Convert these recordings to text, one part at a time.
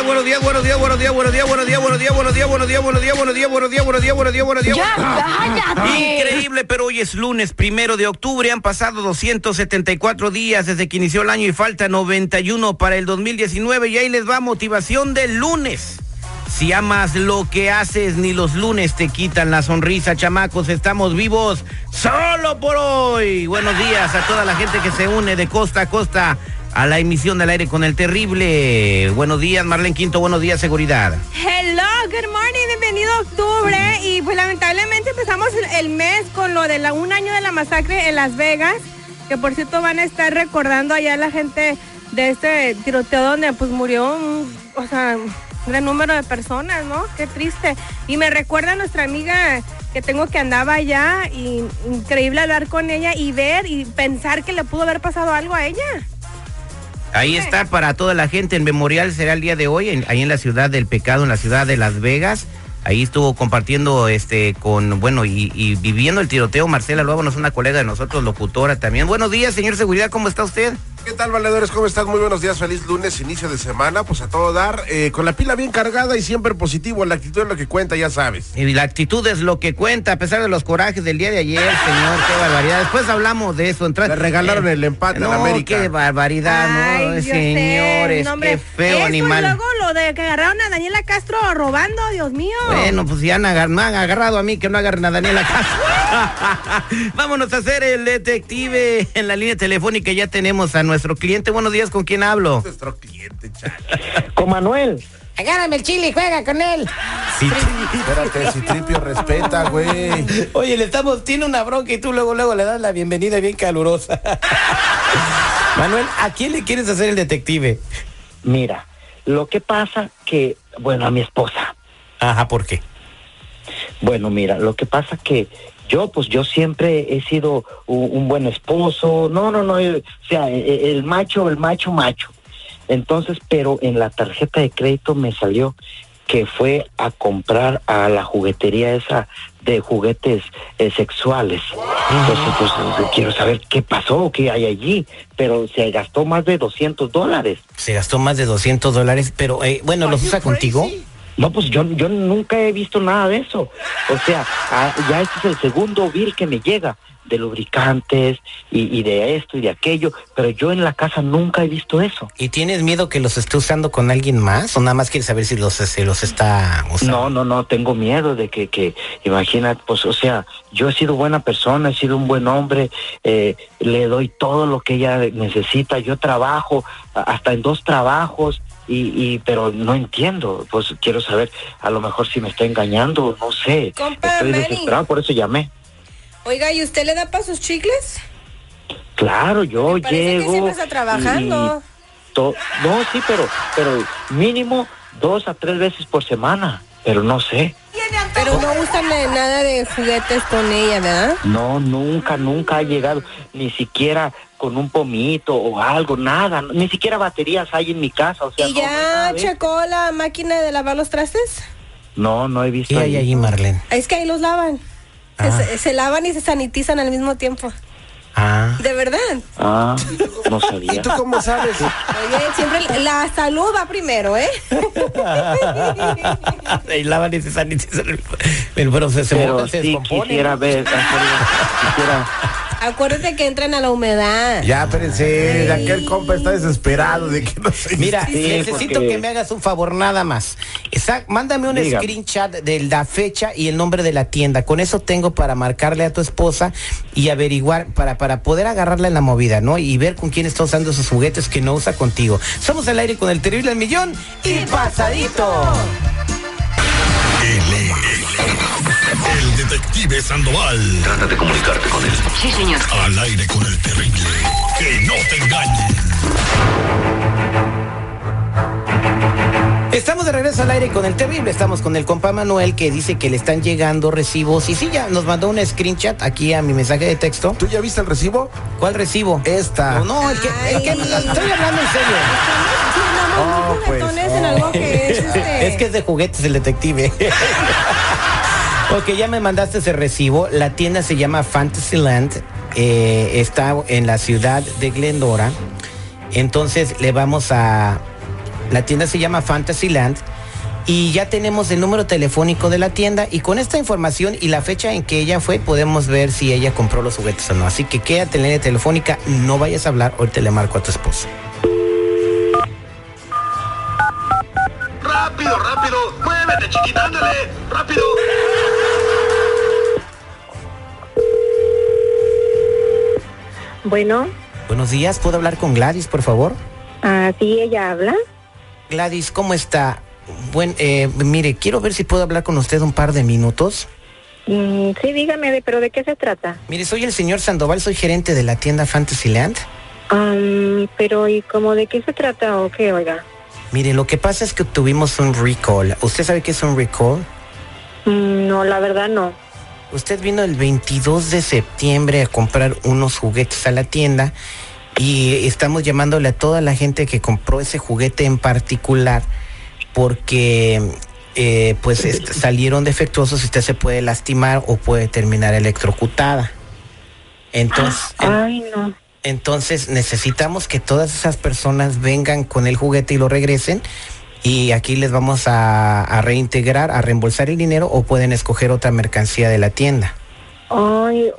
Días, buenos días, buenos días, buenos días, buenos días, buenos días, buenos días, buenos días, buenos días, buenos días, buenos días, buenos días, buenos días, buenos días, buenos días. Ya, cállate. Increíble, pero hoy es lunes primero de octubre. Han pasado 274 días desde que inició el año y falta 91 para el 2019. Y ahí les va motivación del lunes. Si amas lo que haces, ni los lunes te quitan la sonrisa, chamacos. Estamos vivos solo por hoy. Buenos días a toda la gente que se une de costa a costa a la emisión del aire con el terrible. Buenos días, Marlene Quinto. Buenos días, seguridad. Hello, good morning, bienvenido a octubre. Y pues lamentablemente empezamos el, mes con lo de la, un año de la masacre en Las Vegas, que por cierto van a estar recordando allá la gente de este tiroteo donde pues murió un, un gran número de personas, ¿no? Qué triste. Y me recuerda a nuestra amiga que tengo que andaba allá y increíble hablar con ella y ver y pensar que le pudo haber pasado algo a ella. Ahí está para toda la gente. El memorial será el día de hoy, ahí en la ciudad del pecado, en la ciudad de Las Vegas. Ahí estuvo compartiendo este con, bueno, y, viviendo el tiroteo. Marcela es una colega de nosotros, locutora también. Buenos días, señor Seguridad, ¿cómo está usted? ¿Qué tal, valedores? ¿Cómo están? Muy buenos días, feliz lunes, inicio de semana. Pues a todo dar, eh, con la pila bien cargada y siempre positivo. La actitud es lo que cuenta, ya sabes. Y la actitud es lo que cuenta, a pesar de los corajes del día de ayer, señor, qué barbaridad. Después hablamos de eso. Entra- Le regalaron el empate no, en América. qué barbaridad, Ay, ¿no? Señores, no, qué feo Eso animal. Y luego lo de que agarraron a Daniela Castro robando, Dios mío. Bueno, pues ya han agar- no han agarrado a mí, que no agarren a Daniela Castro. Vámonos a hacer el detective en la línea telefónica. Ya tenemos a nuestro cliente. Buenos días, ¿con quién hablo? Nuestro cliente, chale. Con Manuel. Agárrame el chile y juega con él. Espérate, si Tripio respeta, güey. Oye, le estamos, tiene una bronca y tú luego, luego le das la bienvenida bien calurosa. Manuel, ¿a quién le quieres hacer el detective? Mira, lo que pasa que, bueno, a mi esposa. Ajá, ¿por qué? Bueno, mira, lo que pasa que yo, pues yo siempre he sido un, un buen esposo. No, no, no, eh, o sea, e- e- el macho, el macho, macho. Entonces, pero en la tarjeta de crédito me salió que fue a comprar a la juguetería esa de juguetes eh, sexuales. Entonces, pues yo quiero saber qué pasó, qué hay allí. Pero se gastó más de 200 dólares. Se gastó más de 200 dólares, pero eh, bueno, ¿los usa contigo? No, pues yo, yo nunca he visto nada de eso. O sea, ah, ya este es el segundo bill que me llega de lubricantes y, y de esto y de aquello, pero yo en la casa nunca he visto eso. ¿Y tienes miedo que los esté usando con alguien más? ¿O nada más quieres saber si los, se los está usando? No, no, no, tengo miedo de que, que imagínate, pues, o sea, yo he sido buena persona, he sido un buen hombre, eh, le doy todo lo que ella necesita, yo trabajo hasta en dos trabajos. Y, y pero no entiendo, pues quiero saber, a lo mejor si me está engañando, no sé, Compa estoy Manny. desesperado, por eso llamé. Oiga, ¿y usted le da para sus chicles? Claro, yo Me parece que llego. siempre está trabajando. to- no, sí, pero, pero mínimo dos a tres veces por semana. Pero no sé. Pero no gustan nada de juguetes con ella, ¿verdad? No, nunca, nunca ha llegado. Ni siquiera con un pomito o algo, nada. Ni siquiera baterías hay en mi casa. O sea, ¿Y no, ya checó la máquina de lavar los trastes? no, no he visto ¿Qué hay ahí. Marlene? Es que ahí los lavan. Se- Ah. Se, se lavan y se sanitizan al mismo tiempo. Ah. ¿De verdad? Ah, no sabía. ¿Y tú cómo sabes? Oye, siempre la salud va primero, ¿eh? y lavan y se sanitizan. Pero, se, se Pero mojan, se sí quisiera ver, quisiera Acuérdate que entran a la humedad. Ya, espérense, aquel compa está desesperado de que no se... Mira, Sí, necesito porque- que me hagas un favor nada más. Esa- mándame un Dígame. screenshot de la fecha y el nombre de la tienda. Con eso tengo para marcarle a tu esposa y averiguar, para, para poder agarrarla en la movida, ¿no? Y ver con quién está usando esos juguetes que no usa contigo. Somos al aire con el terrible al millón y pasadito. El detective Sandoval. Trata de comunicarte con él. Sí, señor. Al aire con el terrible. Que no te engañen. Estamos de regreso al aire con el terrible. Estamos con el compa Manuel que dice que le están llegando recibos. Y sí, ya nos mandó un screenshot aquí a mi mensaje de texto. ¿Tú ya viste el recibo? ¿Cuál recibo? Esta. No, no, el que, el que- estoy hablando en serio. En algo que es este. Es que es de juguetes el detective. ok, ya me mandaste ese recibo. La tienda se llama Fantasyland. eh, está en la ciudad de Glendora. Entonces le vamos a... La tienda se llama Fantasyland. Y ya tenemos el número telefónico de la tienda y con esta información y la fecha en que ella fue podemos ver si ella compró los juguetes o no. Así que quédate en la línea telefónica, no vayas a hablar, ahorita le marco a tu esposa. ¡Rápido! ¡Muévete, chiquita, ándale! ¡Rápido! Bueno, Buenos días, ¿puedo hablar con Gladys, por favor? ah, sí, ella habla. Gladys, ¿cómo está? Buen, eh, mire, quiero ver si puedo hablar con usted un par de minutos. Mm, sí, dígame, de- pero ¿de qué se trata? Mire, soy el señor Sandoval, soy gerente de la tienda Fantasyland. Am, pero ¿y cómo de qué se trata o qué, oiga? Mire, lo que pasa es que tuvimos un recall. ¿Usted sabe qué es un recall? Mm, no, la verdad no. Usted vino el 22 de septiembre a comprar unos juguetes a la tienda y estamos llamándole a toda la gente que compró ese juguete en particular porque eh, pues salieron defectuosos y usted se puede lastimar o puede terminar electrocutada. Entonces, en- Ay, no. Entonces necesitamos que todas esas personas vengan con el juguete y lo regresen. Y aquí les vamos a, a reintegrar, a reembolsar el dinero o pueden escoger otra mercancía de la tienda. Ay,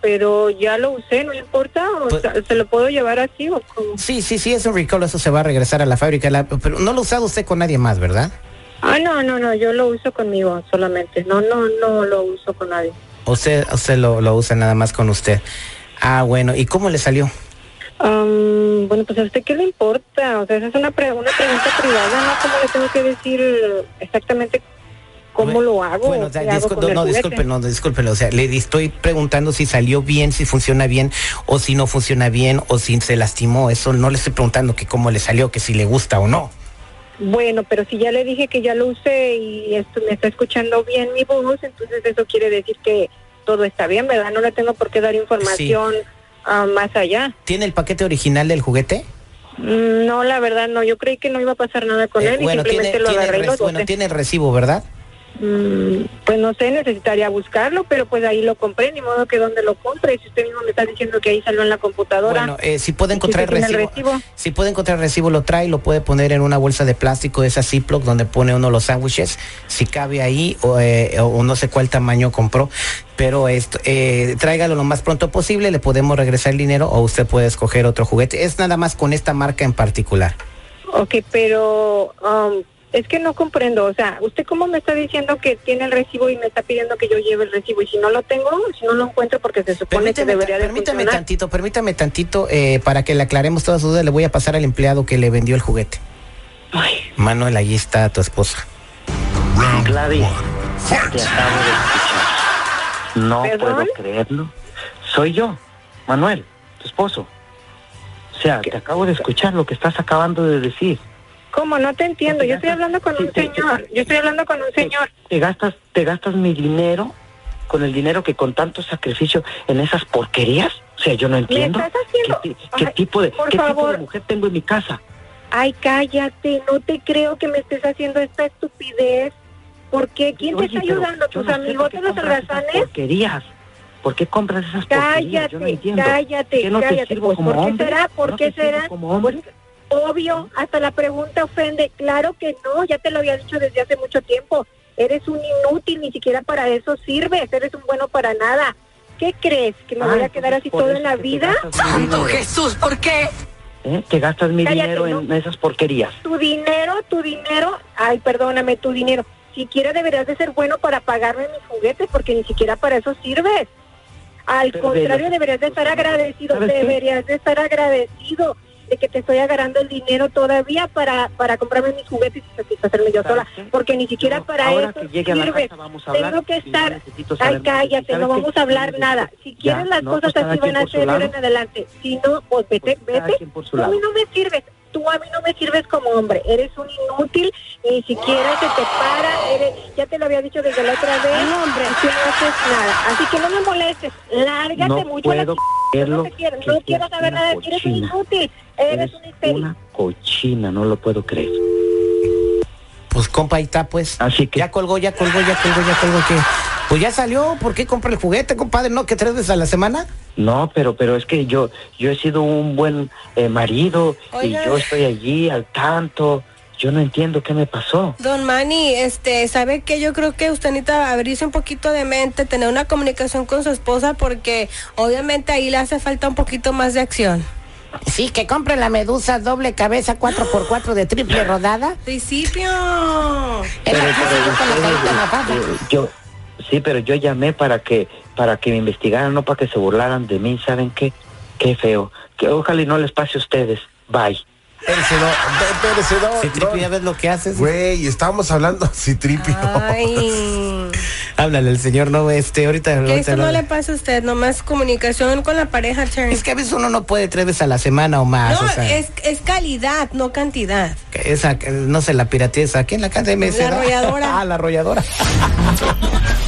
pero ya lo usé, no importa, o Pues- ¿se lo puedo llevar así o cómo? Sí, sí, sí, es un recall, eso se va a regresar a la fábrica. la- pero no lo ha usado usted con nadie más, ¿verdad? Ah, no, no, no, yo lo uso conmigo solamente. No, no, no lo uso con nadie. Usted, usted lo, lo usa nada más con usted. Ah, bueno, ¿y cómo le salió? Am, bueno, pues a usted qué le importa, o sea, esa es una, pre- una pregunta privada, ¿no? ¿Cómo le tengo que decir exactamente cómo Bueno, lo hago? Bueno, o sea, hago no, juguete? disculpe, no, disculpe, o sea, le estoy preguntando si salió bien, si funciona bien, o si no funciona bien, o si se lastimó. Eso no le estoy preguntando que cómo le salió, que si le gusta o no. Bueno, pero si ya le dije que ya lo usé y esto me está escuchando bien mi voz, entonces eso quiere decir que todo está bien, ¿verdad? No le tengo por qué dar información ah, más allá. ¿Tiene el paquete original del juguete? Mm, No, la verdad no, yo creí que no iba a pasar nada con Eh, él y tiene, simplemente lo tiene agarré y lo res- bueno, tiene el recibo, ¿verdad? Mm, pues no sé, necesitaría buscarlo, pero pues ahí lo compré, ni modo que donde lo compre. Si usted mismo me está diciendo que ahí salió en la computadora. Bueno, eh, si puede ¿Y encontrar el recibo, el recibo? si puede encontrar el recibo, lo trae, lo puede poner en una bolsa de plástico de esa Ziploc donde pone uno los sándwiches, si cabe ahí o, eh, o no sé cuál tamaño compró, pero esto, eh, tráigalo lo más pronto posible, le podemos regresar el dinero o usted puede escoger otro juguete. Es nada más con esta marca en particular. Ok, pero um, es que no comprendo. O sea, ¿usted cómo me está diciendo que tiene el recibo y me está pidiendo que yo lleve el recibo? Y si no lo tengo, si no lo encuentro porque se supone que debería de permítame funcionar. tantito, permítame tantito eh, para que le aclaremos todas sus dudas. Le voy a pasar al empleado que le vendió el juguete. Manuel, ahí está tu esposa. Gladys, te acabo de escuchar. No ¿Perdón? puedo creerlo. Soy yo, Manuel, tu esposo. O sea, te acabo de escuchar lo que estás acabando de decir. ¿Cómo? No te entiendo. Yo estoy hablando con un señor. Yo estoy hablando con un señor. Te gastas, te gastas mi dinero con el dinero que con tanto sacrificio en esas porquerías. O sea, yo no entiendo. estás haciendo- ¿Qué, qué Ay, tipo de por qué tipo favor. de mujer tengo en mi casa? Ay, cállate. No te creo que me estés haciendo esta estupidez. ¿Por qué? ¿Quién te está ayudando? ¿Tus no amigos de los holgazanes? porquerías? ¿Por qué compras esas porquerías? Yo no Cállate, entiendo. cállate, ¿Que no te cállate. sirvo Pues, como ¿Por qué hombre? será? ¿Por ¿No qué será? como hombre? Pues, obvio, hasta la pregunta ofende. Claro que no, ya te lo había dicho desde hace mucho tiempo. Eres un inútil, ni siquiera para eso sirves. Eres un bueno para nada. ¿Qué crees? ¿Que me voy Ah, a quedar así todo en la que vida? dinero. Jesús, ¿por qué? ¿Eh? Te gastas mi Cállate, dinero ¿no? en esas porquerías. Tu dinero, tu dinero. Ay, perdóname, tu dinero. Siquiera deberías de ser bueno para pagarme mis juguetes, porque ni siquiera para eso sirves. Al Pero contrario, de- deberías de estar agradecido, deberías de estar agradecido. De que te estoy agarrando el dinero todavía para, para comprarme mis juguetes y satisfacerme yo sola, porque ni siquiera para eso que llegue a la sirve. casa vamos a hablar Tengo que estar, ay cállate, ¿Sabes no vamos a hablar nada. Si Ya, quieres las no, cosas pues así van a ser en adelante. Si no, pues vete, cada vete. a mí no me sirves. Tú a mí no me sirves como hombre. Eres un inútil. Ni siquiera se te para. Eres, ya te lo había dicho desde la otra vez. No, hombre. Tú no haces nada. Así que no me molestes. Lárgate No mucho. la puedo ch- creerlo No te quiero. No quiero saber nada de ti. Eres un cochina. inútil. Eres Eres un una cochina, no lo puedo creer. Pues compa, ahí está, pues. Así que Ya colgó, ya colgó, ya colgó, ya colgó. que Pues ya salió. ¿Por qué compra el juguete, compadre? ¿No? ¿Que tres veces a la semana? No, pero pero es que yo yo he sido un buen eh, marido Oiga. y yo estoy allí al tanto. Yo no entiendo qué me pasó. Don Manny, este, ¿sabe qué? Yo creo que usted necesita abrirse un poquito de mente, tener una comunicación con su esposa, porque obviamente ahí le hace falta un poquito más de acción. Sí, que compre la medusa doble cabeza 4x4 de triple rodada. Principio. Que yo sí, pero yo llamé para que para que me investigaran, no para que se burlaran de mí. ¿Saben qué? Qué feo. Que ojalá y no les pase a ustedes. Bye. Espérese, no, espérese, no, Si no. Tripi, ya ves lo que haces. Güey, estábamos hablando, sí, Tripi. Ay. Háblale al señor, no, este, ahorita. Que esto no le pasa a usted, nomás comunicación con la pareja, Terry. Es que a veces uno no puede tres veces a la semana o más. No, o sea, es, es calidad, no cantidad. esa, no se la. Aquí en la MC. La arrolladora. Ah, la arrolladora.